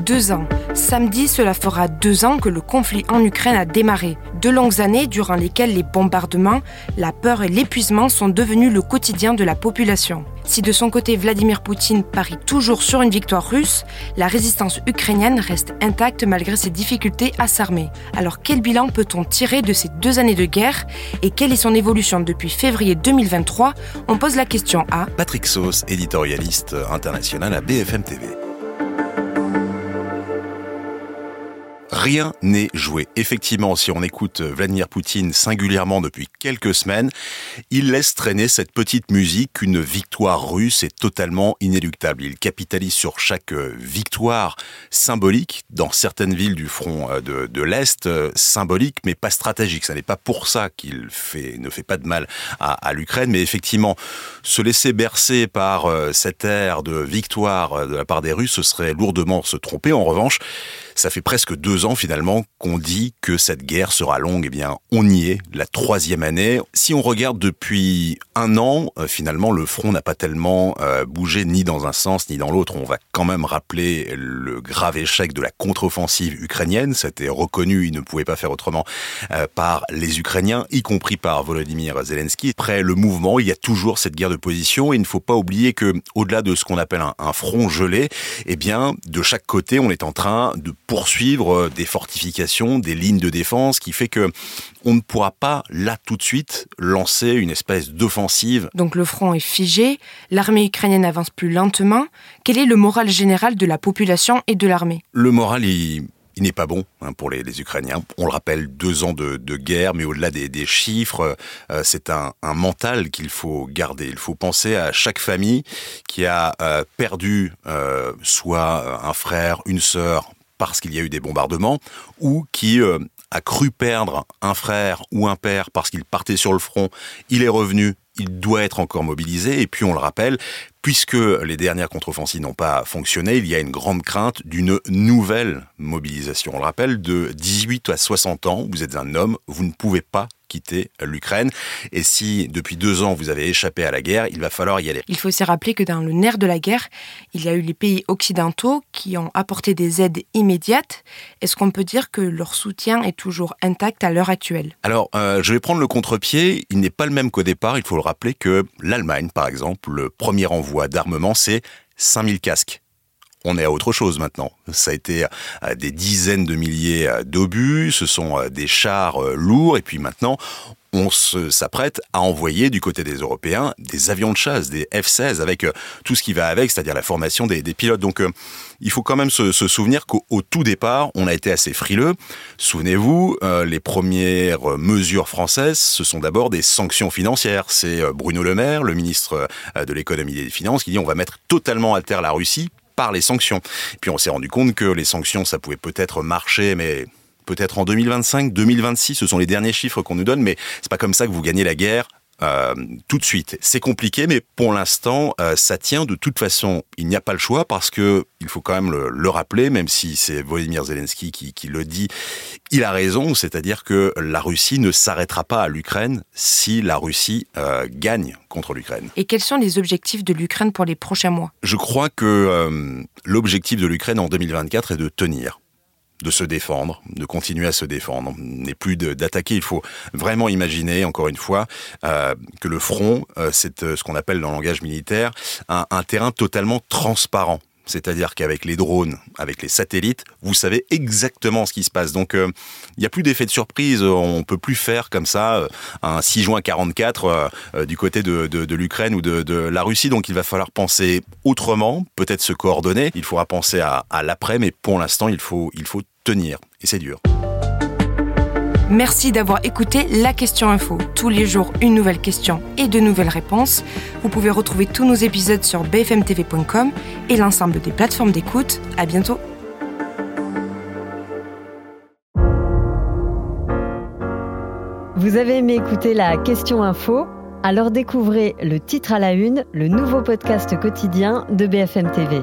Deux ans. Samedi, cela fera deux ans que le conflit en Ukraine a démarré. Deux longues années durant lesquelles les bombardements, la peur et l'épuisement sont devenus le quotidien de la population. Si de son côté Vladimir Poutine parie toujours sur une victoire russe, la résistance ukrainienne reste intacte malgré ses difficultés à s'armer. Alors quel bilan peut-on tirer de ces deux années de guerre et quelle est son évolution depuis février 2023 On pose la question à Patrick Sauce, éditorialiste international à BFM TV. Rien n'est joué. Effectivement, si on écoute Vladimir Poutine singulièrement depuis quelques semaines, il laisse traîner cette petite musique qu'une victoire russe est totalement inéluctable. Il capitalise sur chaque victoire symbolique dans certaines villes du front euh, de, l'Est, euh, symbolique mais pas stratégique. Ce n'est pas pour ça qu'il ne fait pas de mal à, l'Ukraine, mais effectivement, se laisser bercer par euh, cette ère de victoire de la part des Russes, ce serait lourdement se tromper. En revanche, ça fait presque deux ans finalement qu'on dit que cette guerre sera longue. Eh bien, on y est, la troisième année. Si on regarde depuis un an, euh, finalement, le front n'a pas tellement euh, bougé ni dans un sens ni dans l'autre. On va quand même rappeler le grave échec de la contre-offensive ukrainienne. C'était reconnu, il ne pouvait pas faire autrement euh, par les Ukrainiens, y compris par Volodymyr Zelensky. Après le mouvement, il y a toujours cette guerre de position et il ne faut pas oublier que, au-delà de ce qu'on appelle un, un front gelé, eh bien, de chaque côté, on est en train de poursuivre euh, des fortifications, des lignes de défense, qui fait que on ne pourra pas là tout de suite lancer une espèce d'offensive. Donc le front est figé, l'armée ukrainienne avance plus lentement. Quel est le moral général de la population et de l'armée? Le moral, il, n'est pas bon hein, pour les, Ukrainiens. On le rappelle, deux ans de, guerre, mais au-delà des, chiffres, euh, c'est un, mental qu'il faut garder. Il faut penser à chaque famille qui a euh, perdu soit un frère, une sœur, parce qu'il y a eu des bombardements, ou qui euh, a cru perdre un frère ou un père parce qu'il partait sur le front, il est revenu, il doit être encore mobilisé, et puis on le rappelle, puisque les dernières contre-offensives n'ont pas fonctionné, il y a une grande crainte d'une nouvelle mobilisation. On le rappelle, de 18 à 60 ans, vous êtes un homme, vous ne pouvez pas quitter l'Ukraine. Et si depuis deux ans vous avez échappé à la guerre, il va falloir y aller. Il faut aussi rappeler que dans le nerf de la guerre, il y a eu les pays occidentaux qui ont apporté des aides immédiates. Est-ce qu'on peut dire que leur soutien est toujours intact à l'heure actuelle? Alors, euh, je vais prendre le contre-pied. Il n'est pas le même qu'au départ. Il faut le rappeler que l'Allemagne, par exemple, le premier envoi d'armement, c'est 5000 casques on est à autre chose maintenant. Ça a été euh, des dizaines de milliers euh, d'obus, ce sont euh, des chars lourds, et puis maintenant, on s'apprête à envoyer du côté des Européens des avions de chasse, des F-16, avec tout ce qui va avec, c'est-à-dire la formation des, pilotes. Donc il faut quand même se, souvenir qu'au tout départ, on a été assez frileux. Souvenez-vous, les premières mesures françaises, ce sont d'abord des sanctions financières. C'est Bruno Le Maire, le ministre de l'économie et des finances, qui dit on va mettre totalement à terre la Russie par les sanctions. Puis on s'est rendu compte que les sanctions, ça pouvait peut-être marcher, mais peut-être en 2025, 2026, ce sont les derniers chiffres qu'on nous donne, mais c'est pas comme ça que vous gagnez la guerre euh, tout de suite. C'est compliqué, mais pour l'instant, euh, ça tient. De toute façon, il n'y a pas le choix parce que il faut quand même le, rappeler, même si c'est Volodymyr Zelensky qui, le dit, il a raison. C'est-à-dire que la Russie ne s'arrêtera pas à l'Ukraine si la Russie euh, gagne contre l'Ukraine. Et quels sont les objectifs de l'Ukraine pour les prochains mois? Je crois que l'objectif de l'Ukraine en 2024 est de tenir de se défendre, de continuer à se défendre, n'est plus d'attaquer. Il faut vraiment imaginer, encore une fois, euh, que le front, euh, c'est euh, ce qu'on appelle dans le langage militaire un terrain totalement transparent. C'est-à-dire qu'avec les drones, avec les satellites, vous savez exactement ce qui se passe. Donc, il n'y a plus d'effet de surprise. On peut plus faire comme ça un 6 juin 44 euh, du côté de, l'Ukraine ou de, la Russie. Donc, il va falloir penser autrement, peut-être se coordonner. Il faudra penser à, à l'après, mais pour l'instant, il faut, il faut tenir. Et c'est dur. Merci d'avoir écouté la question info. Tous les jours, une nouvelle question et de nouvelles réponses. Vous pouvez retrouver tous nos épisodes sur bfmtv.com et l'ensemble des plateformes d'écoute. À bientôt. Vous avez aimé écouter la question info? Alors découvrez le titre à la une, le nouveau podcast quotidien de BFM TV.